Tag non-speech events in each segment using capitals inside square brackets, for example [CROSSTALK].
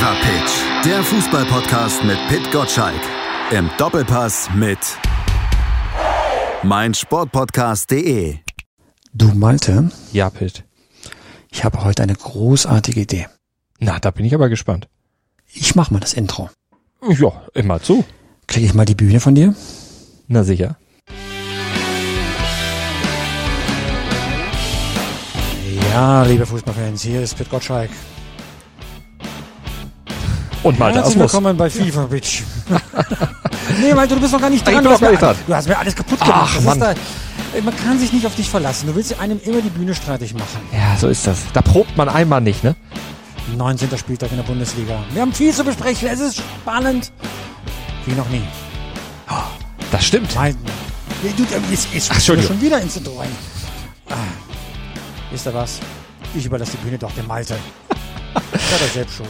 Fever Pitch, der Fußballpodcast mit Pit Gottschalk. Im Doppelpass mit meinsportpodcast.de. Du Malte, Ja, Pitt. ich habe heute eine großartige Idee. Na, da bin ich aber gespannt. Ich mache mal das Intro. Ja, immer zu. Kriege ich mal die Bühne von dir? Na sicher. Ja, liebe Fußballfans, hier ist Pit Gottschalk. Und Malte Herzlich Asmus. willkommen bei FIFA Bitch. [LAUGHS] nee, Malte, du bist noch gar nicht Ich dran. Du hast, mir, du hast mir alles kaputt gemacht. Ach. Ist da, man kann sich nicht auf dich verlassen. Du willst einem immer die Bühne streitig machen. Ja, so ist das. Da probt man einmal nicht, ne? 19. Spieltag in der Bundesliga. Wir haben viel zu besprechen. Es ist spannend. Wie noch nie. Das stimmt. Nein, nee, du, äh, jetzt, jetzt Ach, schon wieder ins Intro rein. Ah. Wisst ihr was? Ich überlasse die Bühne doch dem Malte. Ihr selbst schuld.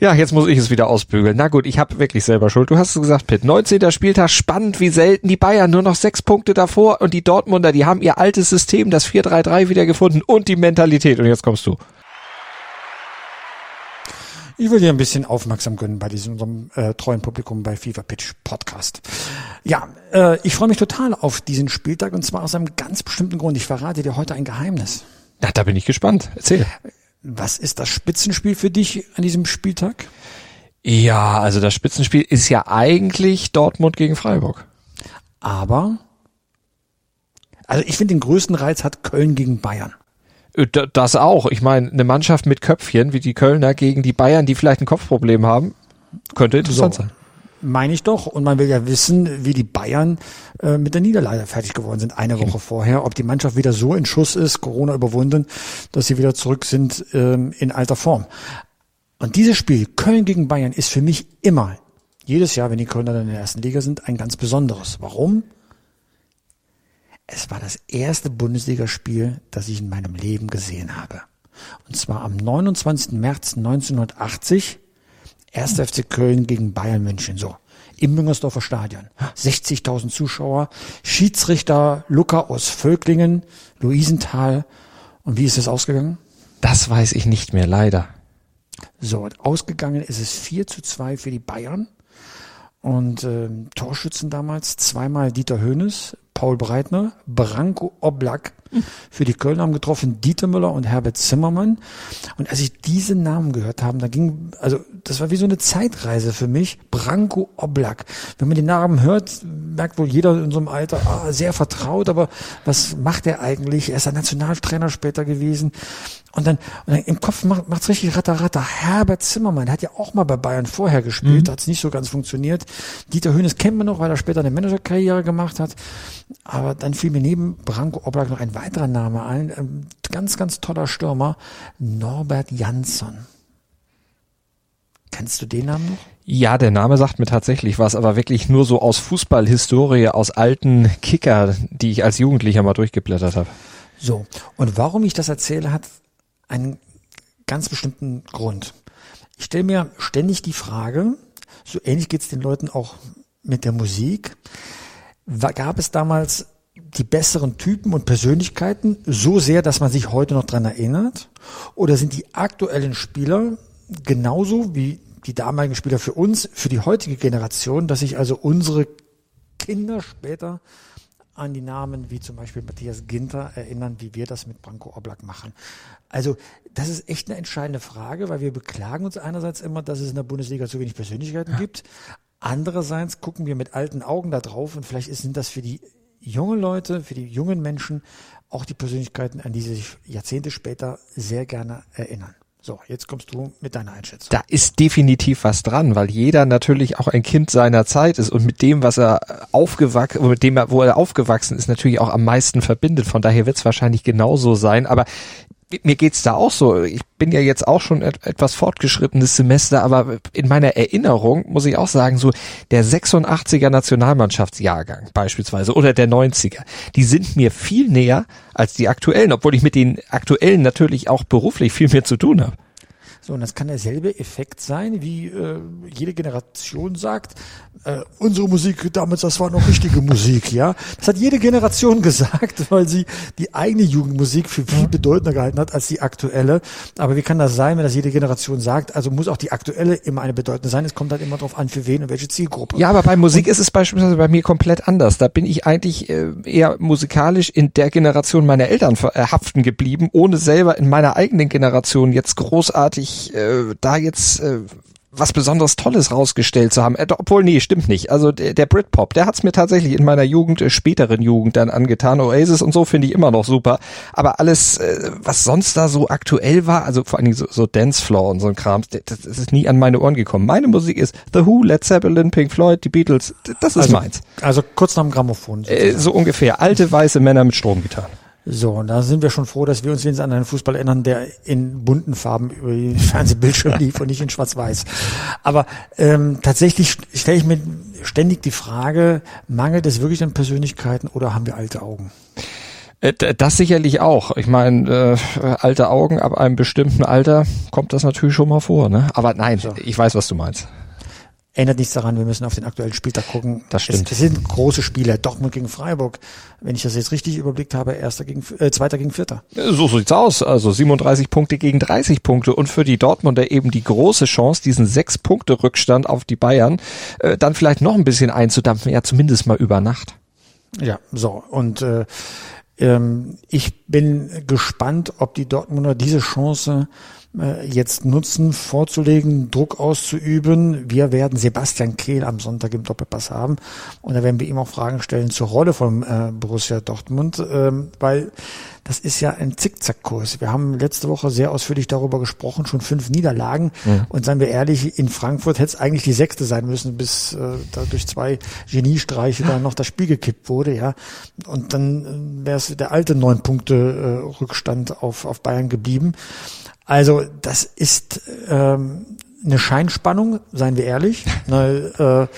Ja, jetzt muss ich es wieder ausbügeln. Na gut, ich habe wirklich selber Schuld. Du hast es gesagt, Pitt. 19. Spieltag, spannend wie selten. Die Bayern nur noch sechs Punkte davor und die Dortmunder, die haben ihr altes System, das 4-3-3 wiedergefunden und die Mentalität. Und jetzt kommst du. Ich will dir ein bisschen aufmerksam gönnen bei diesem unserem äh, treuen Publikum bei FIFA Pitch Podcast. Ja, äh, ich freue mich total auf diesen Spieltag und zwar aus einem ganz bestimmten Grund. Ich verrate dir heute ein Geheimnis. Na, da bin ich gespannt. Erzähl. Was ist das Spitzenspiel für dich an diesem Spieltag? Ja, also das Spitzenspiel ist ja eigentlich Dortmund gegen Freiburg. Aber, also ich finde den größten Reiz hat Köln gegen Bayern. Äh, da- Das auch. Ich meine, eine Mannschaft mit Köpfchen wie die Kölner gegen die Bayern, die vielleicht ein Kopfproblem haben, könnte interessant So. sein. Meine ich doch. Und man will ja wissen, wie die Bayern äh, mit der Niederlage fertig geworden sind, eine Woche vorher. Ob die Mannschaft wieder so in Schuss ist, Corona überwunden, dass sie wieder zurück sind ähm, in alter Form. Und dieses Spiel, Köln gegen Bayern, ist für mich immer, jedes Jahr, wenn die Kölner dann in der ersten Liga sind, ein ganz besonderes. Warum? Es war das erste Bundesligaspiel, das ich in meinem Leben gesehen habe. Und zwar am 29. März 1980 1. FC Köln gegen Bayern München, so. Im Müngersdorfer Stadion. 60.000 Zuschauer. Schiedsrichter Luca aus Völklingen, Luisenthal. Und wie ist es ausgegangen? Das weiß ich nicht mehr, leider. So, und ausgegangen ist es 4 zu 2 für die Bayern. Und ähm, Torschützen damals zweimal Dieter Höhnes, Paul Breitner, Branko Oblak für die Kölner haben getroffen, Dieter Müller und Herbert Zimmermann. Und als ich diese Namen gehört habe, da ging, also das war wie so eine Zeitreise für mich. Branko Oblak. Wenn man die Namen hört, merkt wohl jeder in so einem Alter, ah, sehr vertraut, aber was macht er eigentlich? Er ist ein Nationaltrainer später gewesen. Und dann, und dann im Kopf macht macht's richtig ratter ratter. Herbert Zimmermann, hat ja auch mal bei Bayern vorher gespielt, Mhm. hat's nicht so ganz funktioniert. Dieter Hönes kennt man noch, weil er später eine Managerkarriere gemacht hat. Aber dann fiel mir neben Branko Oblak noch ein weiterer Name ein. Ein ganz, ganz toller Stürmer, Norbert Jansson. Kennst du den Namen noch? Ja, der Name sagt mir tatsächlich was, aber wirklich nur so aus Fußballhistorie, aus alten Kicker, die ich als Jugendlicher mal durchgeblättert habe. So. Und warum ich das erzähle, hat einen ganz bestimmten Grund. Ich stelle mir ständig die Frage, so ähnlich geht's den Leuten auch mit der Musik. Gab es damals die besseren Typen und Persönlichkeiten so sehr, dass man sich heute noch dran erinnert? Oder sind die aktuellen Spieler genauso wie die damaligen Spieler für uns, für die heutige Generation, dass sich also unsere Kinder später an die Namen wie zum Beispiel Matthias Ginter erinnern, wie wir das mit Branko Oblak machen. Also das ist echt eine entscheidende Frage, weil wir beklagen uns einerseits immer, dass es in der Bundesliga zu wenig Persönlichkeiten gibt. Andererseits gucken wir mit alten Augen da drauf und vielleicht sind das für die jungen Leute, für die jungen Menschen auch die Persönlichkeiten, an die sie sich Jahrzehnte später sehr gerne erinnern. So, jetzt kommst du mit deiner Einschätzung. Da ist definitiv was dran, weil jeder natürlich auch ein Kind seiner Zeit ist und mit dem, was er aufgewachsen, mit dem, wo er aufgewachsen ist, natürlich auch am meisten verbindet. Von daher wird es wahrscheinlich genauso sein. Aber mir geht's da auch so. Ich bin ja jetzt auch schon et etwas fortgeschrittenes Semester, aber in meiner Erinnerung muss ich auch sagen, so der 86er Nationalmannschaftsjahrgang beispielsweise oder der 90er, die sind mir viel näher als die aktuellen, obwohl ich mit den aktuellen natürlich auch beruflich viel mehr zu tun habe. So, und das kann derselbe Effekt sein, wie äh, jede Generation sagt, äh, unsere Musik damals, das war noch richtige Musik, ja. Das hat jede Generation [LAUGHS] gesagt, weil sie die eigene Jugendmusik für viel bedeutender gehalten hat als die aktuelle. Aber wie kann das sein, wenn das jede Generation sagt? Also muss auch die aktuelle immer eine bedeutende sein. Es kommt halt immer darauf an, für wen und welche Zielgruppe. Ja, aber bei Musik und ist es beispielsweise bei mir komplett anders. Da bin ich eigentlich äh, eher musikalisch in der Generation meiner Eltern äh, haften geblieben, ohne selber in meiner eigenen Generation jetzt großartig äh, da jetzt äh, was besonders Tolles rausgestellt zu haben. Äh, obwohl, nee, stimmt nicht. Also der, der Britpop, der hat's mir tatsächlich in meiner Jugend, äh, späteren Jugend dann angetan. Oasis und so finde ich immer noch super. Aber alles, äh, was sonst da so aktuell war, also vor allen Dingen so, so Dancefloor und so ein Kram, das, das ist nie an meine Ohren gekommen. Meine Musik ist The Who, Led Zeppelin, Pink Floyd, die Beatles. Das ist also, meins. Also kurz nach dem Grammophon. Äh, so ungefähr. Alte weiße Männer mit Stromgitarren. So, und da sind wir schon froh, dass wir uns wenigstens an einen Fußball erinnern, der in bunten Farben über die [LAUGHS] Fernsehbildschirme lief und nicht in schwarz-weiß. Aber ähm, tatsächlich stelle ich mir ständig die Frage, mangelt es wirklich an Persönlichkeiten oder haben wir alte Augen? Äh, das sicherlich auch. Ich meine, äh, alte Augen ab einem bestimmten Alter kommt das natürlich schon mal vor. Ne? Aber nein, so. ich weiß, was du meinst ändert nichts daran, wir müssen auf den aktuellen Spieltag gucken. Das stimmt. Es, es sind große Spiele. Dortmund gegen Freiburg. Wenn ich das jetzt richtig überblickt habe, erster gegen, äh, zweiter gegen vierter. So sieht's aus. Also 37 Punkte gegen 30 Punkte und für die Dortmunder eben die große Chance, diesen sechs Punkte Rückstand auf die Bayern, äh, dann vielleicht noch ein bisschen einzudampfen, ja zumindest mal über Nacht. Ja, so. Und äh, ähm, ich bin gespannt, ob die Dortmunder diese Chance äh, jetzt nutzen, vorzulegen, Druck auszuüben. Wir werden Sebastian Kehl am Sonntag im Doppelpass haben und da werden wir ihm auch Fragen stellen zur Rolle von äh, Borussia Dortmund, ähm, weil das ist ja ein Zickzackkurs. Wir haben letzte Woche sehr ausführlich darüber gesprochen, schon fünf Niederlagen. Mhm. Und seien wir ehrlich, in Frankfurt hätte es eigentlich die sechste sein müssen, bis äh, da durch zwei Geniestreiche dann noch das Spiel gekippt wurde, ja. Und dann äh, wäre es der alte neun Punkte äh, Rückstand auf, auf Bayern geblieben. Also das ist ähm, eine Scheinspannung, seien wir ehrlich. Weil, [LAUGHS]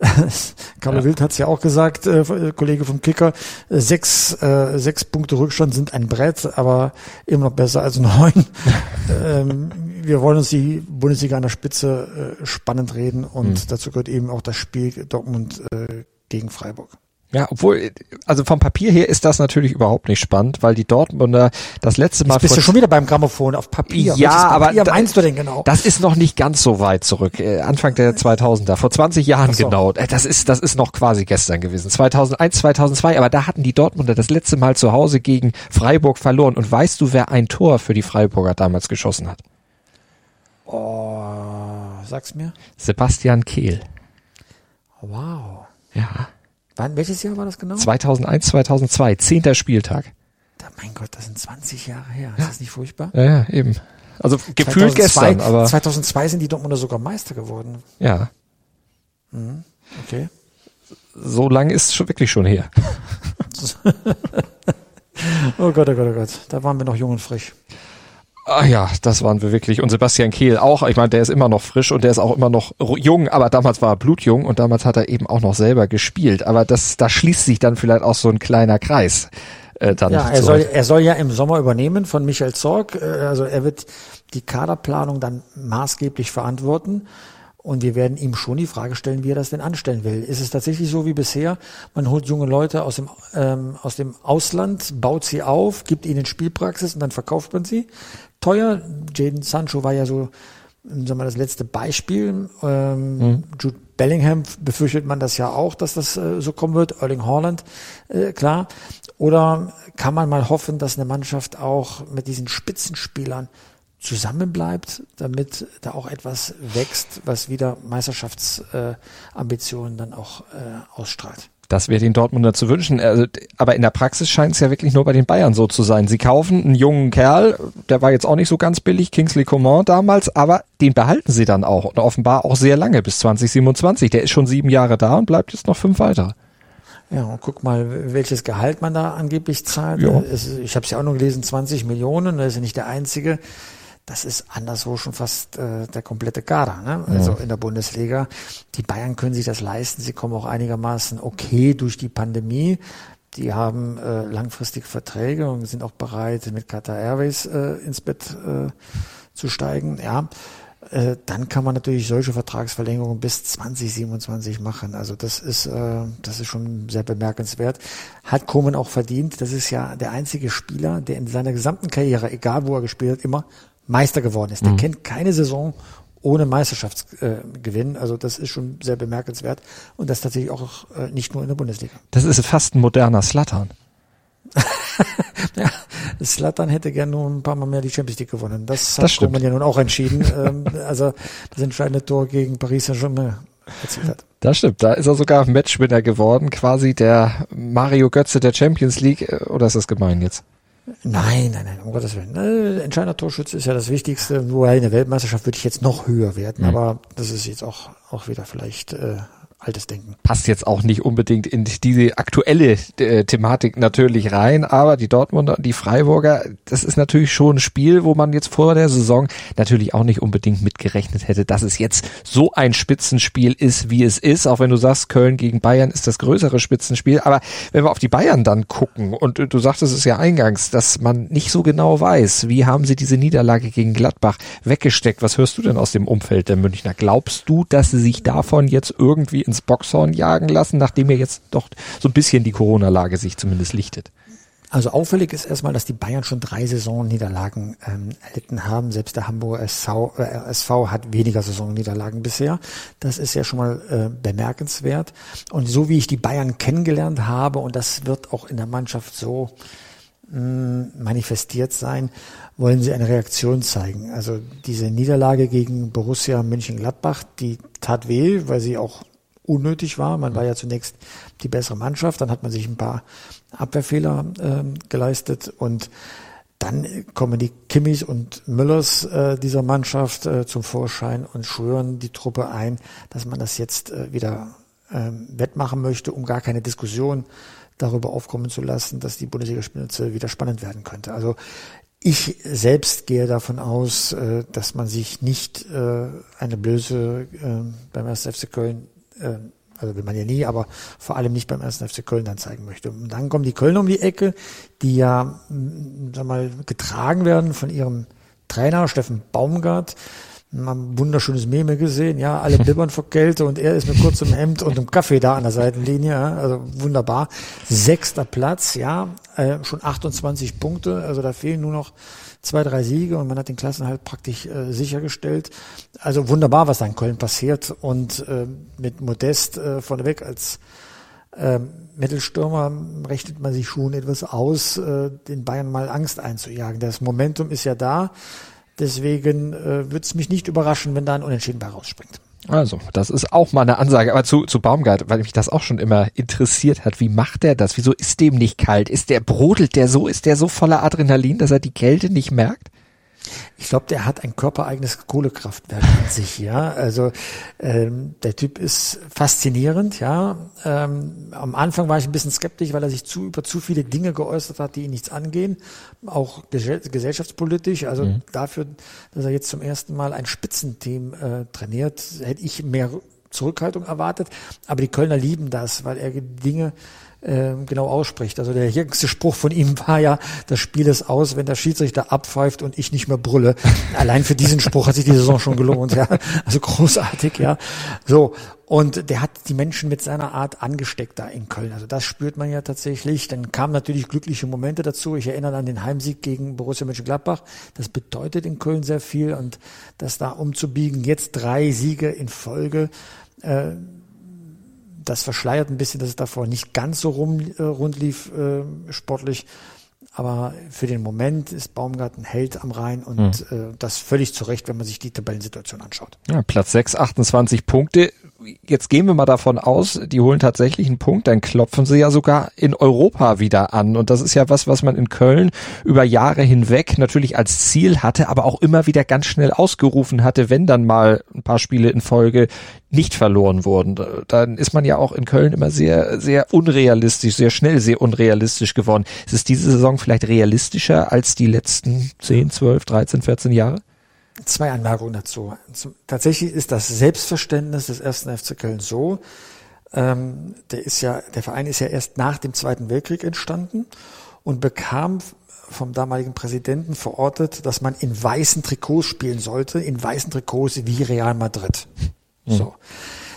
äh, [LAUGHS] Carlo ja. Wild hat es ja auch gesagt, äh, Kollege vom Kicker, sechs, äh, sechs Punkte Rückstand sind ein Brett, aber immer noch besser als neun. [LAUGHS] ähm, wir wollen uns die Bundesliga an der Spitze äh, spannend reden und mhm. dazu gehört eben auch das Spiel Dortmund äh, gegen Freiburg. Ja, obwohl, also vom Papier her ist das natürlich überhaupt nicht spannend, weil die Dortmunder das letzte Mal. Jetzt bist du schon wieder beim Grammophon auf Papier. Ja, Papier aber meinst du denn genau? Das ist noch nicht ganz so weit zurück. Äh, Anfang der 2000er, vor 20 Jahren so. genau. Äh, das ist, das ist noch quasi gestern gewesen. 2001, 2002, aber da hatten die Dortmunder das letzte Mal zu Hause gegen Freiburg verloren. Und weißt du, wer ein Tor für die Freiburger damals geschossen hat? Oh, sag's mir. Sebastian Kehl. Wow. Ja. Wann, welches Jahr war das genau? 2001, 2002, zehnter Spieltag. Da, mein Gott, das sind 20 Jahre her. Ist das nicht furchtbar? Ja, ja, eben. Also gefühlt 2002, gestern, aber 2002 sind die Dortmunder sogar Meister geworden. Ja. Mhm. Okay. So lange ist es schon wirklich schon her. [LAUGHS] oh Gott, oh Gott, oh Gott. Da waren wir noch jung und frisch. Ah ja, das waren wir wirklich. Und Sebastian Kehl auch. Ich meine, der ist immer noch frisch und der ist auch immer noch jung, aber damals war er blutjung und damals hat er eben auch noch selber gespielt. Aber das, da schließt sich dann vielleicht auch so ein kleiner Kreis. Äh, dann ja, er soll, er soll ja im Sommer übernehmen von Michael Zorg. Äh, also er wird die Kaderplanung dann maßgeblich verantworten. Und wir werden ihm schon die Frage stellen, wie er das denn anstellen will. Ist es tatsächlich so wie bisher? Man holt junge Leute aus dem, ähm, aus dem Ausland, baut sie auf, gibt ihnen Spielpraxis und dann verkauft man sie teuer. Jaden Sancho war ja so, sagen wir mal, das letzte Beispiel. Ähm, mhm. Jude Bellingham befürchtet man das ja auch, dass das äh, so kommen wird. Erling Haaland, äh, klar. Oder kann man mal hoffen, dass eine Mannschaft auch mit diesen Spitzenspielern zusammenbleibt, damit da auch etwas wächst, was wieder Meisterschaftsambitionen äh, dann auch äh, ausstrahlt. Das wäre den Dortmunder zu wünschen. Also, aber in der Praxis scheint es ja wirklich nur bei den Bayern so zu sein. Sie kaufen einen jungen Kerl, der war jetzt auch nicht so ganz billig, Kingsley Coman damals, aber den behalten sie dann auch und offenbar auch sehr lange bis 2027. Der ist schon sieben Jahre da und bleibt jetzt noch fünf weitere. Ja, und guck mal, welches Gehalt man da angeblich zahlt. Ja. Ich habe es ja auch nur gelesen, 20 Millionen, das ist ja nicht der einzige das ist anderswo schon fast äh, der komplette Kader, ne? also ja. in der Bundesliga. Die Bayern können sich das leisten, sie kommen auch einigermaßen okay durch die Pandemie. Die haben äh, langfristig Verträge und sind auch bereit, mit Qatar Airways äh, ins Bett äh, aufzusteigen, ja, äh, dann kann man natürlich solche Vertragsverlängerungen bis 2027 machen. Also das ist, äh, das ist schon sehr bemerkenswert. Hat Komen auch verdient. Das ist ja der einzige Spieler, der in seiner gesamten Karriere, egal wo er gespielt hat, immer Meister geworden ist. Der mhm. kennt keine Saison ohne Meisterschaftsgewinn. Also das ist schon sehr bemerkenswert und das tatsächlich auch äh, nicht nur in der Bundesliga. Das ist fast ein moderner Slattern. [LAUGHS] ja, Slatan hätte gern nur ein paar Mal mehr die Champions League gewonnen. Das, das hat man ja nun auch entschieden. ähm, also das entscheidende Tor gegen Paris Saint-Germain erzielt hat. Das stimmt, da ist er sogar Matchwinner geworden, quasi der Mario Götze der Champions League. Äh, oder ist das gemein jetzt? Nein, nein, nein, um Gottes Willen. Äh, entscheidender Torschütze ist ja das Wichtigste. Wobei in der Weltmeisterschaft würde ich jetzt noch höher werden, mhm. aber das ist jetzt auch, auch wieder vielleicht äh, altes Denken. Passt jetzt auch nicht unbedingt in diese aktuelle äh, Thematik natürlich rein, aber die Dortmunder und die Freiburger, das ist natürlich schon ein Spiel, wo man jetzt vor der Saison natürlich auch nicht unbedingt mitgerechnet hätte, dass es jetzt so ein Spitzenspiel ist, wie es ist, auch wenn du sagst, Köln gegen Bayern ist das größere Spitzenspiel, aber wenn wir auf die Bayern dann gucken und du sagtest es ja eingangs, dass man nicht so genau weiß, wie haben sie diese Niederlage gegen Gladbach weggesteckt, was hörst du denn aus dem Umfeld der Münchner? Glaubst du, dass sie sich davon jetzt irgendwie ins Boxhorn jagen lassen, nachdem ja jetzt doch so ein bisschen die Corona-Lage sich zumindest lichtet? Also auffällig ist erstmal, dass die Bayern schon drei Saisonniederlagen ähm, erlitten haben. Selbst der Hamburger SV, äh, SV hat weniger Saisonniederlagen bisher. Das ist ja schon mal äh, bemerkenswert. Und so wie ich die Bayern kennengelernt habe, und das wird auch in der Mannschaft so mh, mm, manifestiert sein, wollen sie eine Reaktion zeigen. Also diese Niederlage gegen Borussia Mönchengladbach, die tat weh, weil sie auch unnötig war. Man war ja zunächst die bessere Mannschaft, dann hat man sich ein paar Abwehrfehler äh, geleistet und dann kommen die Kimmis und Müllers äh, dieser Mannschaft äh, zum Vorschein und schwören die Truppe ein, dass man das jetzt äh, wieder äh, wettmachen möchte, um gar keine Diskussion darüber aufkommen zu lassen, dass die Bundesligaspitze wieder spannend werden könnte. Also ich selbst gehe davon aus, äh, dass man sich nicht äh, eine Blöße äh, beim 1. FC Köln also will man ja nie, aber vor allem nicht beim ersten FC Köln dann zeigen möchte. Und dann kommen die Kölner um die Ecke, die ja, sag mal, getragen werden von ihrem Trainer Steffen Baumgart. Mal ein wunderschönes Meme gesehen, ja, alle [LAUGHS] bibbern vor Kälte und er ist mit kurzem Hemd und einem Kaffee da an der Seitenlinie, also wunderbar. Sechster Platz, ja, äh, schon 28 Punkte, also da fehlen nur noch zwei, drei Siege und man hat den Klassenhalt praktisch äh, sichergestellt. Also wunderbar, was da in Köln passiert und äh, mit Modest äh, vorneweg als äh, Mittelstürmer rechnet man sich schon etwas aus, äh, den Bayern mal Angst einzujagen. Das Momentum ist ja da, deswegen äh, würde es mich nicht überraschen, wenn da ein Unentschieden bei rausspringt. Also, das ist auch mal eine Ansage. Aber zu, zu Baumgart, weil mich das auch schon immer interessiert hat. Wie macht er das? Wieso ist dem nicht kalt? Ist der, brodelt der so? Ist der so voller Adrenalin, dass er die Kälte nicht merkt? Ich glaube, der hat ein körpereigenes Kohlekraftwerk in sich, ja. Also ähm, der Typ ist faszinierend, ja. Ähm, am Anfang war ich ein bisschen skeptisch, weil er sich zu über zu viele Dinge geäußert hat, die ihn nichts angehen, auch gesellschaftspolitisch. Also mhm. dafür, dass er jetzt zum ersten Mal ein Spitzenteam äh, trainiert, hätte ich mehr Zurückhaltung erwartet. Aber die Kölner lieben das, weil er Dinge genau ausspricht. Also der jüngste Spruch von ihm war ja, das Spiel ist aus, wenn der Schiedsrichter abpfeift und ich nicht mehr brülle. Allein für diesen Spruch hat sich die Saison schon gelohnt, ja. Also großartig, ja. So. Und der hat die Menschen mit seiner Art angesteckt da in Köln. Also das spürt man ja tatsächlich. Dann kamen natürlich glückliche Momente dazu. Ich erinnere an den Heimsieg gegen Borussia Mönchengladbach. Das bedeutet in Köln sehr viel und das da umzubiegen. Jetzt drei Siege in Folge. Äh, das verschleiert ein bisschen, dass es davor nicht ganz so rum, äh, rund lief äh, sportlich. Aber für den Moment ist Baumgarten Held am Rhein und mhm. äh, das völlig zu Recht, wenn man sich die Tabellensituation anschaut. Ja, Platz 6, 28 Punkte jetzt gehen wir mal davon aus, die holen tatsächlich einen Punkt, dann klopfen sie ja sogar in Europa wieder an. Und das ist ja was, was man in Köln über Jahre hinweg natürlich als Ziel hatte, aber auch immer wieder ganz schnell ausgerufen hatte, wenn dann mal ein paar Spiele in Folge nicht verloren wurden. Dann ist man ja auch in Köln immer sehr, sehr unrealistisch, sehr schnell sehr unrealistisch geworden. Ist es diese Saison vielleicht realistischer als die letzten 10, 12, 13, 14 Jahre? Zwei Anmerkungen dazu. Tatsächlich ist das Selbstverständnis des ersten FC Köln so, ähm, der ist ja, der Verein ist ja erst nach dem Zweiten Weltkrieg entstanden und bekam vom damaligen Präsidenten verortet, dass man in weißen Trikots spielen sollte, in weißen Trikots wie Real Madrid. Mhm. So.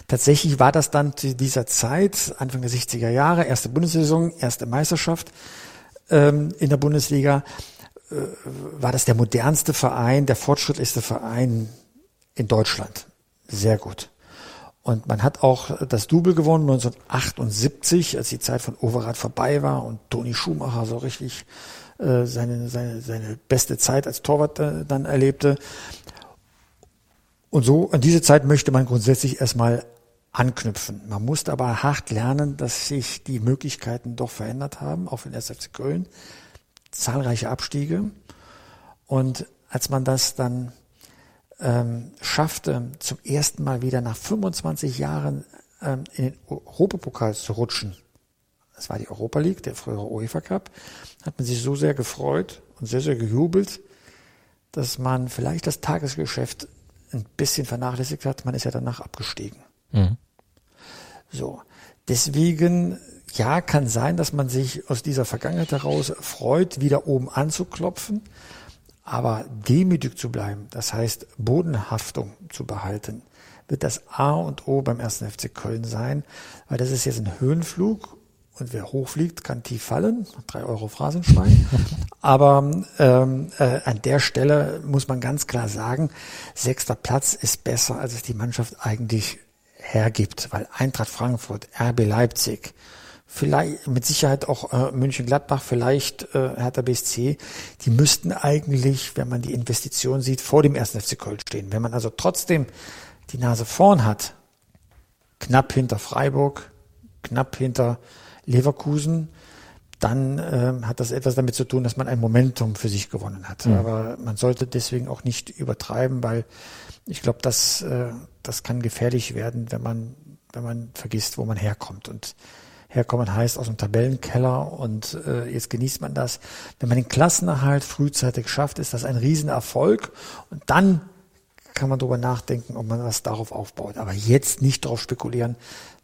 Tatsächlich war das dann zu dieser Zeit, Anfang der 60er Jahre, erste Bundessaison, erste Meisterschaft ähm, in der Bundesliga, war das der modernste Verein, der fortschrittlichste Verein in Deutschland. Sehr gut. Und man hat auch das Double gewonnen 1978, als die Zeit von Overath vorbei war und Toni Schumacher so richtig äh, seine, seine, seine beste Zeit als Torwart äh, dann erlebte. Und so, an diese Zeit möchte man grundsätzlich erstmal anknüpfen. Man musste aber hart lernen, dass sich die Möglichkeiten doch verändert haben, auch für den SFC Köln. Zahlreiche Abstiege. Und als man das dann ähm, schaffte, zum ersten Mal wieder nach 25 Jahren ähm, in den Europapokal zu rutschen, das war die Europa League, der frühere UEFA Cup, hat man sich so sehr gefreut und sehr, sehr gejubelt, dass man vielleicht das Tagesgeschäft ein bisschen vernachlässigt hat. Man ist ja danach abgestiegen. Mhm. So. Deswegen, ja, kann sein, dass man sich aus dieser Vergangenheit heraus freut, wieder oben anzuklopfen. Aber demütig zu bleiben, das heißt Bodenhaftung zu behalten, wird das A und O beim ersten FC Köln sein, weil das ist jetzt ein Höhenflug und wer hochfliegt, kann tief fallen. Drei Euro Phrasenschwein. [LAUGHS] Aber ähm, äh, an der Stelle muss man ganz klar sagen, sechster Platz ist besser, als es die Mannschaft eigentlich hergibt, weil Eintracht Frankfurt, RB Leipzig, vielleicht mit Sicherheit auch äh, München-Gladbach, vielleicht äh, Hertha BSC, die müssten eigentlich, wenn man die Investition sieht, vor dem ersten FC Köln stehen. Wenn man also trotzdem die Nase vorn hat, knapp hinter Freiburg, knapp hinter Leverkusen, dann äh, hat das etwas damit zu tun, dass man ein Momentum für sich gewonnen hat. Mhm. Aber man sollte deswegen auch nicht übertreiben, weil ich glaube, das, äh, das kann gefährlich werden, wenn man, wenn man vergisst, wo man herkommt. Und herkommen heißt aus dem Tabellenkeller und äh, jetzt genießt man das. Wenn man den Klassenerhalt frühzeitig schafft, ist das ein Riesenerfolg und dann kann man darüber nachdenken, ob man was darauf aufbaut. Aber jetzt nicht darauf spekulieren,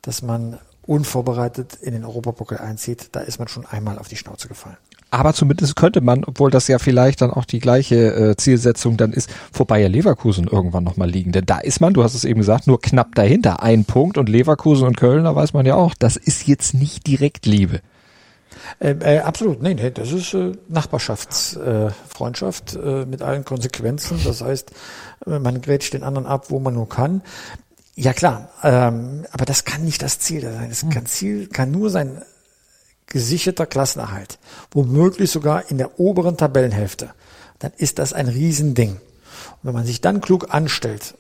dass man unvorbereitet in den Europapokal einzieht, da ist man schon einmal auf die Schnauze gefallen. Aber zumindest könnte man, obwohl das ja vielleicht dann auch die gleiche äh, Zielsetzung dann ist, vor Bayer Leverkusen irgendwann nochmal liegen. Denn da ist man, du hast es eben gesagt, nur knapp dahinter. Ein Punkt und Leverkusen und Köln, da weiß man ja auch, das ist jetzt nicht direkt Liebe. Äh, äh, absolut, nee, nee, das ist äh, Nachbarschaftsfreundschaft äh, äh, mit allen Konsequenzen. Das heißt, äh, man grätscht den anderen ab, wo man nur kann. Ja klar, ähm, aber das kann nicht das Ziel sein. Das hm. kann Ziel kann nur sein gesicherter Klassenerhalt, womöglich sogar in der oberen Tabellenhälfte. Dann ist das ein Riesending. Und wenn man sich dann klug anstellt,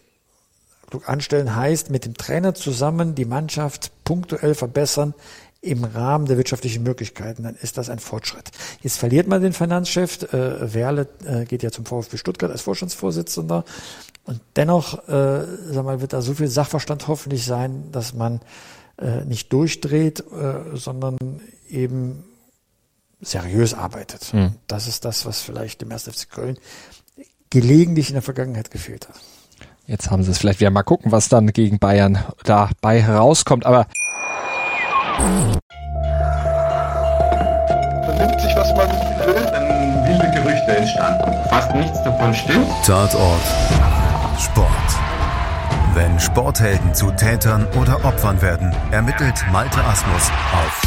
klug anstellen heißt, mit dem Trainer zusammen die Mannschaft punktuell verbessern im Rahmen der wirtschaftlichen Möglichkeiten, dann ist das ein Fortschritt. Jetzt verliert man den Finanzchef, äh, Werle äh, geht ja zum VfB Stuttgart als Vorstandsvorsitzender und dennoch, äh, sag mal, wird da so viel Sachverstand hoffentlich sein, dass man äh, nicht durchdreht, äh, sondern eben seriös arbeitet. Mhm. Das ist das, was vielleicht dem 1. FC Köln gelegentlich in der Vergangenheit gefehlt hat. Jetzt haben sie es vielleicht wieder mal gucken, was dann gegen Bayern dabei herauskommt, aber vernimmt sich, was man will, dann wilde Gerüchte entstanden. Fast nichts davon stimmt. Tatort Sport. Wenn Sporthelden zu Tätern oder Opfern werden, ermittelt Malte Asmus auf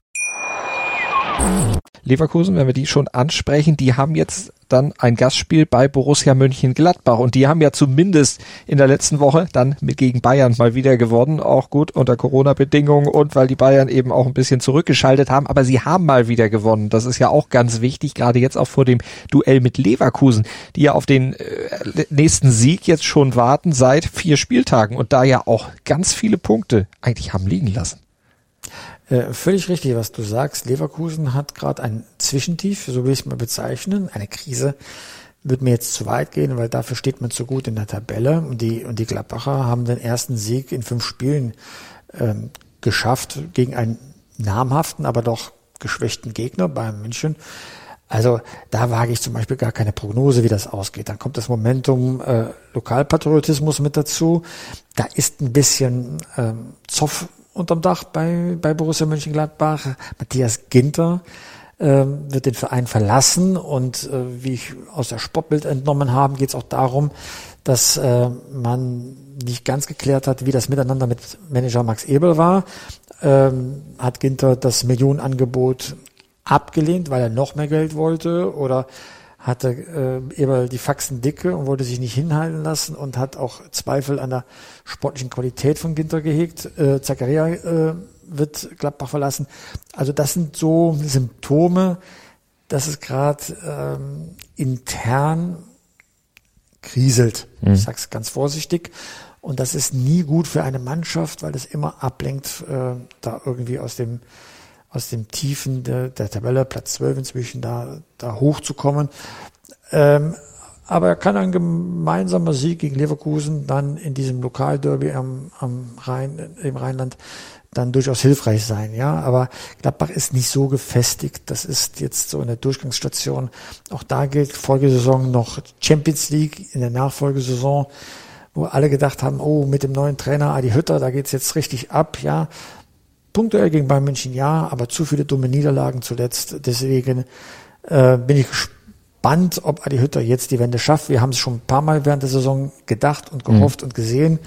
Leverkusen, wenn wir die schon ansprechen, die haben jetzt dann ein Gastspiel bei Borussia Mönchengladbach und die haben ja zumindest in der letzten Woche dann mit gegen Bayern mal wieder gewonnen, auch gut unter Corona-Bedingungen und weil die Bayern eben auch ein bisschen zurückgeschaltet haben, aber sie haben mal wieder gewonnen. Das ist ja auch ganz wichtig, gerade jetzt auch vor dem Duell mit Leverkusen, die ja auf den äh, nächsten Sieg jetzt schon warten seit vier Spieltagen und da ja auch ganz viele Punkte eigentlich haben liegen lassen. Äh, völlig richtig, was du sagst. Leverkusen hat gerade ein Zwischentief, so will ich es mal bezeichnen. Eine Krise wird mir jetzt zu weit gehen, weil dafür steht man zu gut in der Tabelle. Und die, und die Gladbacher haben den ersten Sieg in fünf Spielen ähm, geschafft gegen einen namhaften, aber doch geschwächten Gegner Bayern München. Also da wage ich zum Beispiel gar keine Prognose, wie das ausgeht. Dann kommt das Momentum äh, Lokalpatriotismus mit dazu. Da ist ein bisschen ähm, Zoff unterm Dach bei, bei Borussia Mönchengladbach. Matthias Ginter ähm, wird den Verein verlassen und äh, wie ich aus der Sportbild entnommen habe, geht es auch darum, dass äh, man nicht ganz geklärt hat, wie das miteinander mit Manager Max Ebel war. Ähm, hat Ginter das Millionenangebot abgelehnt, weil er noch mehr Geld wollte oder hatte äh, Eberl die Faxen dicke und wollte sich nicht hinhalten lassen und hat auch Zweifel an der sportlichen Qualität von Ginter gehegt. Äh, Zakaria äh, wird Gladbach verlassen. Also das sind so Symptome, dass es gerade ähm, intern kriselt. Mhm. Ich sag's ganz vorsichtig. Und das ist nie gut für eine Mannschaft, weil das immer ablenkt, äh, da irgendwie aus dem aus dem Tiefen der, der Tabelle, Platz 12 inzwischen, da, da hochzukommen. Ähm, aber er kann ein gemeinsamer Sieg gegen Leverkusen dann in diesem Lokalderby am, am Rhein, im Rheinland dann durchaus hilfreich sein, ja. Aber Gladbach ist nicht so gefestigt. Das ist jetzt so eine Durchgangsstation. Auch da gilt Folgesaison noch Champions League in der Nachfolgesaison, wo alle gedacht haben, oh, mit dem neuen Trainer Adi Hütter, da geht's jetzt richtig ab, ja. Punktuell gegen Bayern München ja, aber zu viele dumme Niederlagen zuletzt. Deswegen äh, bin ich gespannt, ob Adi Hütter jetzt die Wende schafft. Wir haben es schon ein paar Mal während der Saison gedacht und gehofft mhm. und gesehen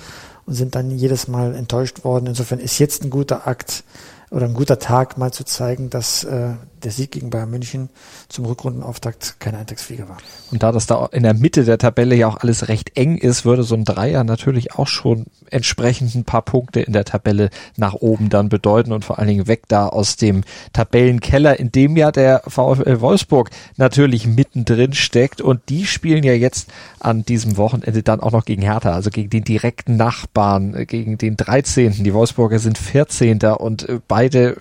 und sind dann jedes Mal enttäuscht worden. Insofern ist jetzt ein guter Akt oder ein guter Tag, mal zu zeigen, dass äh, der Sieg gegen Bayern München zum Rückrundenauftakt keine Eintagsfliege war. Und da das da in der Mitte der Tabelle ja auch alles recht eng ist, würde so ein Dreier natürlich auch schon entsprechend ein paar Punkte in der Tabelle nach oben dann bedeuten und vor allen Dingen weg da aus dem Tabellenkeller, in dem ja der VfL Wolfsburg natürlich mittendrin steckt und die spielen ja jetzt an diesem Wochenende dann auch noch gegen Hertha, also gegen den direkten Nachbarn, äh, gegen den 13. Die Wolfsburger sind 14. und äh, beide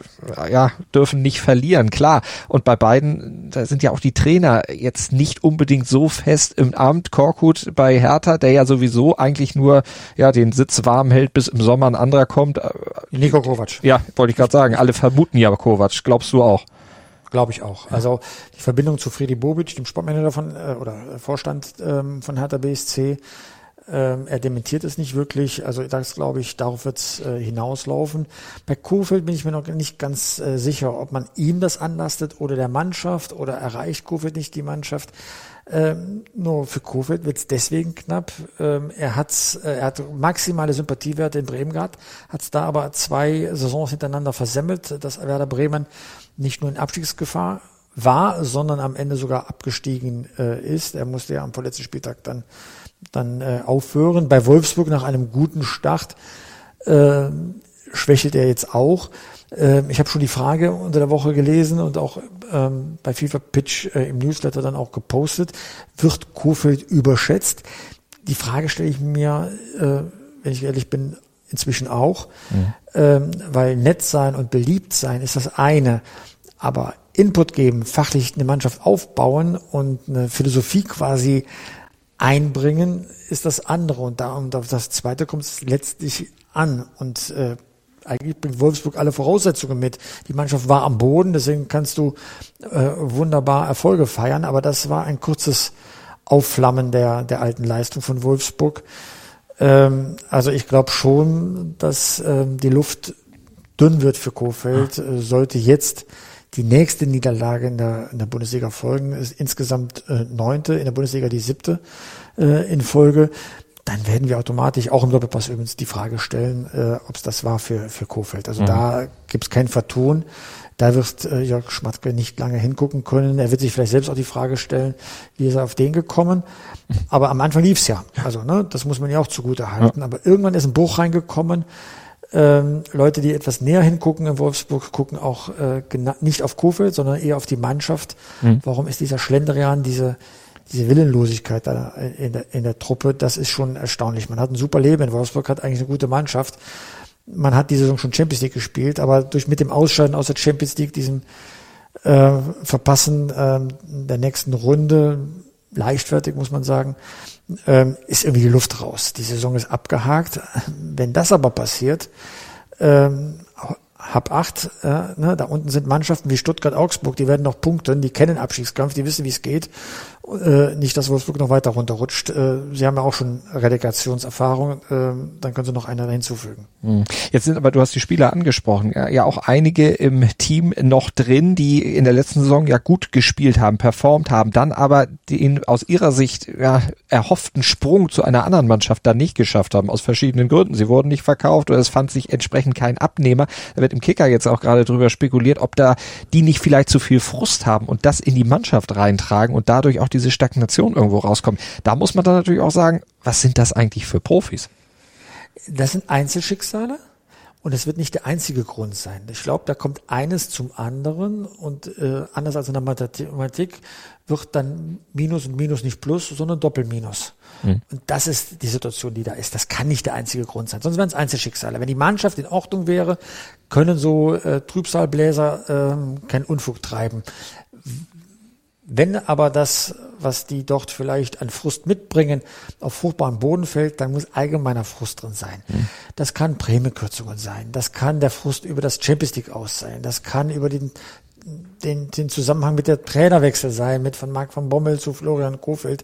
ja, dürfen nicht verlieren. Klar, klar. Und bei beiden, da sind ja auch die Trainer jetzt nicht unbedingt so fest im Amt. Korkut bei Hertha, der ja sowieso eigentlich nur ja den Sitz warm hält, bis im Sommer ein anderer kommt. Nico Kovac. Ja, wollte ich gerade sagen. Alle vermuten ja Kovac. Glaubst du auch? Glaube ich auch. Also die Verbindung zu Friedi Bobic, dem Sportmanager von äh, oder Vorstand ähm, von Hertha BSC, ähm, er dementiert es nicht wirklich. Also das glaube ich, darauf wird es äh, hinauslaufen. Bei Kofeld bin ich mir noch nicht ganz äh, sicher, ob man ihm das anlastet oder der Mannschaft oder erreicht Kofeld nicht die Mannschaft. Ähm, nur für Kofeld wird es deswegen knapp. Ähm, er, hat's, äh, er hat maximale Sympathiewerte in Bremen gehabt, hat es da aber zwei Saisons hintereinander versemmelt, dass Werder Bremen nicht nur in Abstiegsgefahr war, sondern am Ende sogar abgestiegen äh, ist. Er musste ja am vorletzten Spieltag dann dann äh, aufhören. Bei Wolfsburg nach einem guten Start äh, schwächelt er jetzt auch. Äh, ich habe schon die Frage unter der Woche gelesen und auch ähm, bei FIFA Pitch äh, im Newsletter dann auch gepostet. Wird Kofeld überschätzt? Die Frage stelle ich mir, äh, wenn ich ehrlich bin, inzwischen auch, mhm. ähm, weil nett sein und beliebt sein ist das eine, aber Input geben, fachlich eine Mannschaft aufbauen und eine Philosophie quasi einbringen, ist das andere. Und da und auf das zweite kommt es letztlich an. Und äh, eigentlich bringt Wolfsburg alle Voraussetzungen mit. Die Mannschaft war am Boden, deswegen kannst du äh, wunderbar Erfolge feiern. Aber das war ein kurzes Aufflammen der, der alten Leistung von Wolfsburg. Ähm, also ich glaube schon, dass ähm, die Luft dünn wird für Kofeld. Äh, sollte jetzt die nächste Niederlage in der, in der Bundesliga folgen, ist insgesamt äh, neunte, in der Bundesliga die siebte äh, in Folge. Dann werden wir automatisch auch im Doppelpass übrigens die Frage stellen, äh, ob es das war für, für Kofeld. Also mhm. da gibt es kein Vertun. Da wird äh, Jörg Schmatke nicht lange hingucken können. Er wird sich vielleicht selbst auch die Frage stellen, wie ist er auf den gekommen. Aber am Anfang lief's ja. Also ne, das muss man ja auch zugute halten. Ja. Aber irgendwann ist ein Bruch reingekommen ähm, Leute, die etwas näher hingucken in Wolfsburg, gucken auch äh, nicht auf Kofeld, sondern eher auf die Mannschaft. Mhm. Warum ist dieser Schlendrian, diese, diese Willenlosigkeit da in der, in der Truppe, das ist schon erstaunlich. Man hat ein super Leben in Wolfsburg, hat eigentlich eine gute Mannschaft. Man hat diese Saison schon Champions League gespielt, aber durch mit dem Ausscheiden aus der Champions League, diesem äh, Verpassen äh, der nächsten Runde, leichtfertig muss man sagen, ähm, ist irgendwie die Luft raus. Die Saison ist abgehakt. Wenn das aber passiert, ähm, hab acht, äh, ne, da unten sind Mannschaften wie Stuttgart-Augsburg, die werden noch punkten, die kennen Abstiegskampf, die wissen, wie es geht. Äh, nicht, dass Wolfsburg noch weiter runterrutscht. Äh, sie haben ja auch schon Relegationserfahrung, äh, dann können sie noch einer hinzufügen. Hm. Jetzt sind aber, du hast die Spieler angesprochen, ja, ja auch einige im Team noch drin, die in der letzten Saison ja gut gespielt haben, performt haben, dann aber den aus ihrer Sicht ja, erhofften Sprung zu einer anderen Mannschaft dann nicht geschafft haben, aus verschiedenen Gründen. Sie wurden nicht verkauft oder es fand sich entsprechend kein Abnehmer. Da wird im Kicker jetzt auch gerade drüber spekuliert, ob da die nicht vielleicht zu viel Frust haben und das in die Mannschaft reintragen und dadurch auch diese Stagnation irgendwo rauskommt. Da muss man dann natürlich auch sagen, was sind das eigentlich für Profis? Das sind Einzelschicksale. Und es wird nicht der einzige Grund sein. Ich glaube, da kommt eines zum anderen und äh, anders als in der Mathematik wird dann Minus und Minus nicht Plus, sondern Doppelminus. Mhm. Und das ist die Situation, die da ist. Das kann nicht der einzige Grund sein. Sonst wären es Einzelschicksale. Wenn die Mannschaft in Ordnung wäre, können so äh, Trübsalbläser äh, keinen Unfug treiben. Wenn aber das, was die dort vielleicht an Frust mitbringen, auf fruchtbaren Boden fällt, dann muss allgemeiner Frust drin sein. Mhm. Das kann Prämiekürzungen sein, das kann der Frust über das Champions League aus sein, das kann über den, den, den Zusammenhang mit der Trainerwechsel sein, mit von Marc van Bommel zu Florian Kofeld.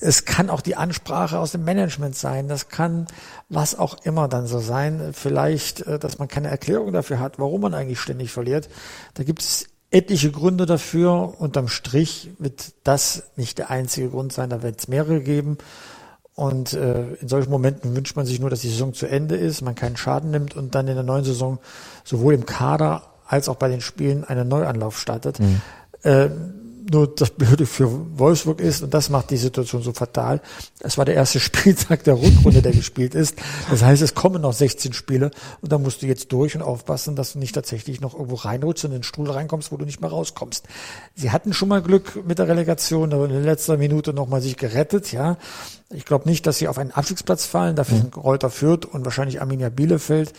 Es kann auch die Ansprache aus dem Management sein. Das kann was auch immer dann so sein. Vielleicht, äh, dass man keine Erklärung dafür hat, warum man eigentlich ständig verliert. Da gibt es etliche Gründe dafür. Unterm Strich wird das nicht der einzige Grund sein, da wird es mehrere geben. Und äh, in solchen Momenten wünscht man sich nur, dass die Saison zu Ende ist, man keinen Schaden nimmt und dann in der neuen Saison sowohl im Kader als auch bei den Spielen einen Neuanlauf startet. Mhm. Äh, nur das Blöde für Wolfsburg ist, und das macht die Situation so fatal, es war der erste [LAUGHS] Spieltag der Rückrunde, der gespielt ist. Das heißt, es kommen noch 16 Spiele und da musst du jetzt durch und aufpassen, dass du nicht tatsächlich noch irgendwo reinrutschst und in den Stuhl reinkommst, wo du nicht mehr rauskommst. Sie hatten schon mal Glück mit der Relegation, aber in letzter Minute nochmal sich gerettet, ja. Ich glaube nicht, dass sie auf einen Abstiegsplatz fallen, dafür sind Reuter Fürth und wahrscheinlich Arminia Bielefeld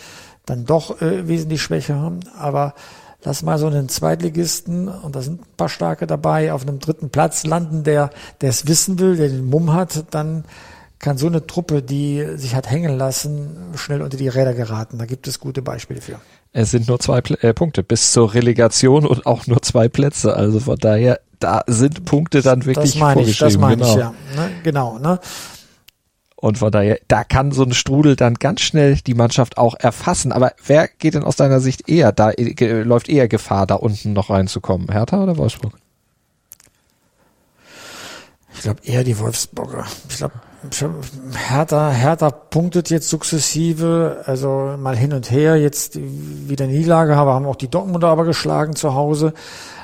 dann doch äh, wesentlich schwächer haben, aber lass mal so einen Zweitligisten, und da sind ein paar starke dabei, auf einem dritten Platz landen, der, es wissen will, der den Mumm hat, dann kann so eine Truppe, die sich hat hängen lassen, schnell unter die Räder geraten. Da gibt es gute Beispiele für. Es sind nur zwei äh, Punkte bis zur Relegation und auch nur zwei Plätze. Also von daher, da sind Punkte dann wirklich das meine ich, Das meine genau. ich, ja. Ne? Genau. Ne? Und von daher, da kann so ein Strudel dann ganz schnell die Mannschaft auch erfassen. Aber wer geht denn aus deiner Sicht eher, da äh, läuft eher Gefahr, da unten noch reinzukommen? Hertha oder Wolfsburg? Ich glaube eher die Wolfsburger. Ich glaube, Hertha, Hertha punktet jetzt sukzessive, also mal hin und her, jetzt wieder Niederlage haben, haben auch die Dortmunder aber geschlagen zu Hause.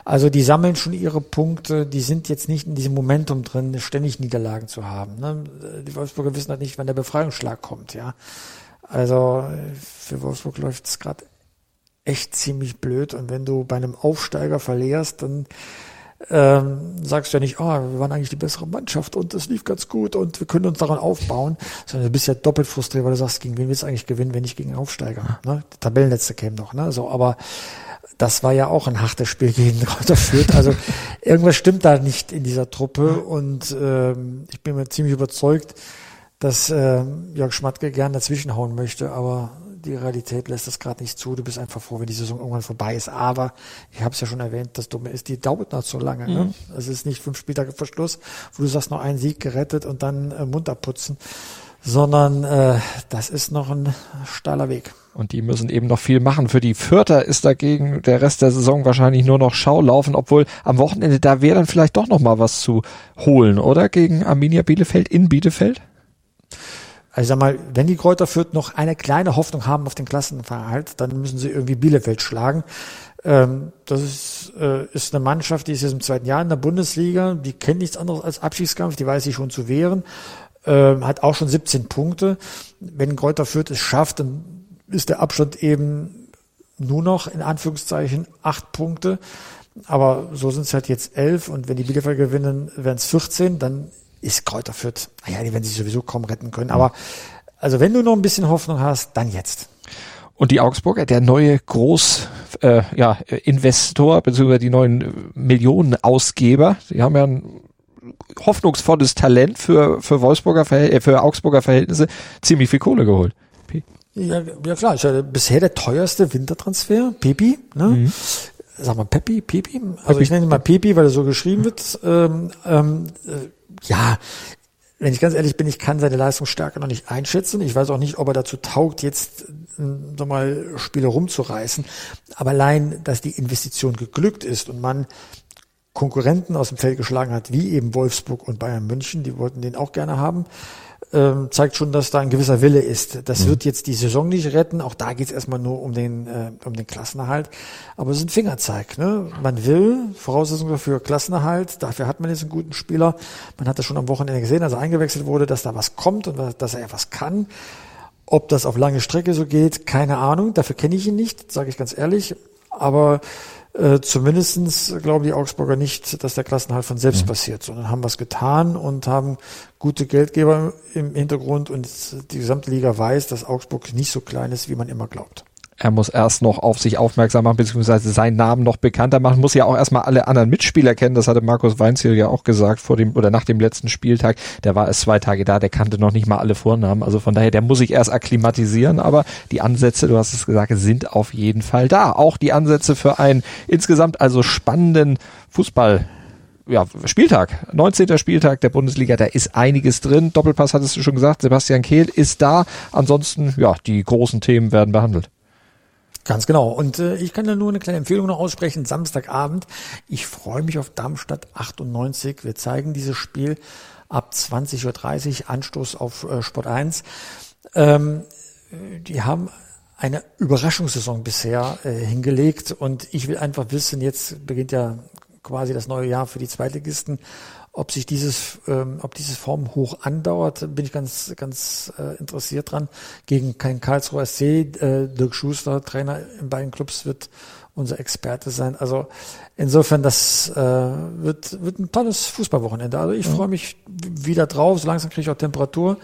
Also die sammeln schon ihre Punkte, die sind jetzt nicht in diesem Momentum drin, ständig Niederlagen zu haben. Ne? Die Wolfsburger wissen halt nicht, wann der Befreiungsschlag kommt, ja. Also für Wolfsburg läuft es gerade echt ziemlich blöd. Und wenn du bei einem Aufsteiger verlierst, dann ähm, sagst du ja nicht, oh, wir waren eigentlich die bessere Mannschaft und es lief ganz gut und wir können uns daran aufbauen, sondern du bist ja doppelt frustriert, weil du sagst, gegen wen willst du eigentlich gewinnen, wenn nicht gegen Aufsteiger? Ne? Der Tabellenletzte käme noch, ne? So, aber das war ja auch ein hartes Spiel gegen [LAUGHS] Reuter Fürth. Also irgendwas stimmt da nicht in dieser Truppe und ähm, ich bin mir ziemlich überzeugt, dass äh, Jörg Schmatke gern dazwischenhauen möchte, aber die Realität lässt das gerade nicht zu. Du bist einfach froh, wenn die Saison irgendwann vorbei ist. Aber ich habe es ja schon erwähnt, das Dumme ist, die dauert noch so lange. Ne? Mhm. Ne? Es ist nicht fünf Spieltage vor Schluss, wo du sagst, noch einen Sieg gerettet und dann äh, munter putzen, sondern äh, das ist noch ein steiler Weg. Und die müssen eben noch viel machen. Für die Vierter ist dagegen der Rest der Saison wahrscheinlich nur noch Schaulaufen, obwohl am Wochenende da wäre dann vielleicht doch noch mal was zu holen, oder? Gegen Arminia Bielefeld in Bielefeld? Also sag mal, wenn die Kräuter Fürth noch eine kleine Hoffnung haben auf den Klassenerhalt, dann müssen sie irgendwie Bielefeld schlagen. Ähm, das ist, äh, ist eine Mannschaft, die ist jetzt im zweiten Jahr in der Bundesliga, die kennt nichts anderes als Abschiedskampf, die weiß sich schon zu wehren, ähm, hat auch schon 17 Punkte. Wenn Kräuter Fürth es schafft, dann ist der Abstand eben nur noch in Anführungszeichen acht Punkte. Aber so sind es halt jetzt elf und wenn die Bielefeld gewinnen, wären es 14, dann ist Kräuter Fürth, naja, die werden sich sowieso kaum retten können. Aber also wenn du noch ein bisschen Hoffnung hast, dann jetzt. Und die Augsburger, der neue Groß, äh, ja, Investor, beziehungsweise die neuen Millionenausgeber, die haben ja ein hoffnungsvolles Talent für, für Wolfsburger, äh, für Augsburger Verhältnisse ziemlich viel Kohle geholt. Ja, ja klar, ist ja bisher der teuerste Wintertransfer, Pepi, ne? Mhm. Sag mal Peppi, Pepi? Also ich nenne ihn mal Pepi, weil er so geschrieben wird. Ähm, ähm, äh, ja, wenn ich ganz ehrlich bin, ich kann seine Leistungsstärke noch nicht einschätzen. Ich weiß auch nicht, ob er dazu taugt, jetzt so mal Spiele rumzureißen. Aber allein, dass die Investition geglückt ist und man Konkurrenten aus dem Feld geschlagen hat, wie eben Wolfsburg und Bayern München, die wollten den auch gerne haben, ähm, zeigt schon, dass da ein gewisser Wille ist. Das mhm. wird jetzt die Saison nicht retten. Auch da geht es erstmal nur um den, äh, um den Klassenerhalt. Aber es ist ein Fingerzeig. Ne? Man will, Voraussetzung dafür Klassenerhalt, dafür hat man jetzt einen guten Spieler. Man hat das schon am Wochenende gesehen, als er eingewechselt wurde, dass da was kommt und dass er was kann. Ob das auf lange Strecke so geht, keine Ahnung. Dafür kenne ich ihn nicht, sage ich ganz ehrlich. Aber äh, zumindestens glauben die Augsburger nicht, dass der Klassenhalt von selbst mhm. passiert, sondern haben was getan und haben gute Geldgeber im Hintergrund und die gesamte Liga weiß, dass Augsburg nicht so klein ist, wie man immer glaubt er muss erst noch auf sich aufmerksam machen, beziehungsweise seinen Namen noch bekannter machen, muss ja auch erstmal alle anderen Mitspieler kennen. Das hatte Markus Weinziel ja auch gesagt vor dem oder nach dem letzten Spieltag. Der war erst zwei Tage da, der kannte noch nicht mal alle Vornamen. Also von daher, der muss sich erst akklimatisieren, aber die Ansätze, du hast es gesagt, sind auf jeden Fall da. Auch die Ansätze für einen insgesamt also spannenden Fußball ja, Spieltag, 19. Spieltag der Bundesliga, da ist einiges drin. Doppelpass hattest du schon gesagt, Sebastian Kehl ist da. Ansonsten, ja, die großen Themen werden behandelt. Ganz genau. Und äh, ich kann da nur eine kleine Empfehlung noch aussprechen. Samstagabend. Ich freue mich auf Darmstadt 98. Wir zeigen dieses Spiel ab 20.30 Uhr. Anstoß auf äh, Sport 1. Ähm, die haben eine Überraschungssaison bisher äh, hingelegt und ich will einfach wissen, jetzt beginnt ja quasi das neue Jahr für die Zweitligisten ob sich dieses, ähm, ob dieses Form hoch andauert, bin ich ganz, ganz äh, interessiert dran. Gegen kein Karlsruher SC, äh, Dirk Schuster, Trainer in beiden Clubs, wird unser Experte sein. Also insofern, das äh, wird, wird ein tolles Fußballwochenende. Also ich freue mich wieder drauf. So langsam kriege ich auch Temperatur.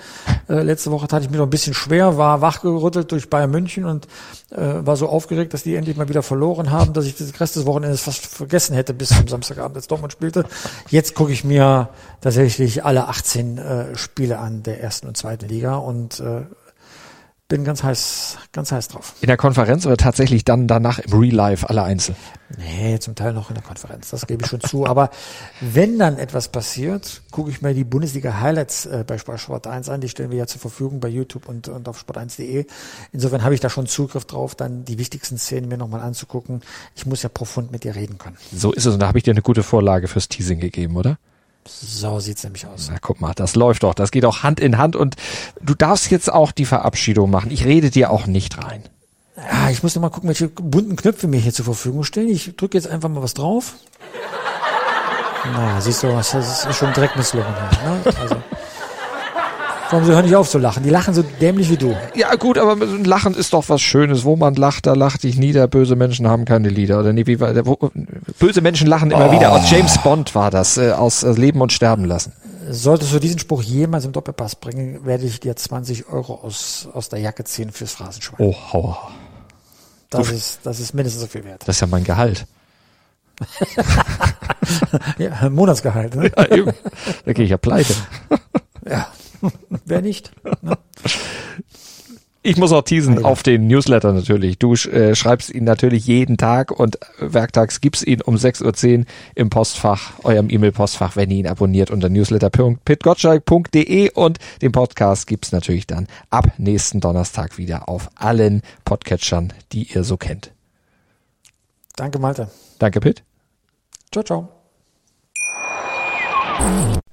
Äh, letzte Woche tate ich mir noch ein bisschen schwer, war wachgerüttelt durch Bayern München und äh, war so aufgeregt, dass die endlich mal wieder verloren haben, dass ich das Rest des Wochenendes fast vergessen hätte bis zum Samstagabend, als Dortmund spielte. Jetzt gucke ich mir tatsächlich alle 18 äh, Spiele an der ersten und zweiten Liga und äh, bin ganz heiß, ganz heiß drauf. In der Konferenz oder tatsächlich dann danach im Real Life alle einzeln? Nee, zum Teil noch in der Konferenz, das gebe ich schon zu. Aber wenn dann etwas passiert, gucke ich mir die Bundesliga Highlights äh, bei Sport 1 an. Die stellen wir ja zur Verfügung bei YouTube und, und auf sport1.de. Insofern habe ich da schon Zugriff drauf, dann die wichtigsten Szenen mir nochmal anzugucken. Ich muss ja profund mit dir reden können. So ist es und da habe ich dir eine gute Vorlage fürs Teasing gegeben, oder? So sieht's nämlich aus. Na, guck mal, das läuft doch. Das geht auch Hand in Hand und du darfst jetzt auch die Verabschiedung machen. Ich rede dir auch nicht rein. Ja, ich muss noch mal gucken, welche bunten Knöpfe mir hier zur Verfügung stehen. Ich drücke jetzt einfach mal was drauf. Na, siehst du, das ist schon direkt misslungen. Ne? Also. Warum sie hören nicht auf zu lachen? Die lachen so dämlich wie du. Ja gut, aber Lachen ist doch was Schönes. Wo man lacht, da lacht dich nieder. Böse Menschen haben keine Lieder. Oder nee, wie war, wo, böse Menschen lachen immer oh. wieder. Aus James Bond war das. Äh, aus äh, Leben und Sterben lassen. Solltest du diesen Spruch jemals im Doppelpass bringen, werde ich dir 20 Euro aus, aus der Jacke ziehen fürs Phrasenschwein. Oh, hauer. Das ist, das ist mindestens so viel wert. Das ist ja mein Gehalt. [LAUGHS] ja, Monatsgehalt. Ne? Ja, eben. Da gehe ich ja pleite. ja. [LAUGHS] Wer nicht? Ne? Ich muss auch teasen auf den Newsletter natürlich. Du äh, schreibst ihn natürlich jeden Tag und werktags gibt's ihn um 6.10 Uhr im Postfach, eurem E-Mail-Postfach, wenn ihr ihn abonniert unter newsletter.pitgottschalk.de und den Podcast gibt's natürlich dann ab nächsten Donnerstag wieder auf allen Podcatchern, die ihr so kennt. Danke, Malte. Danke, Pitt. Ciao, ciao.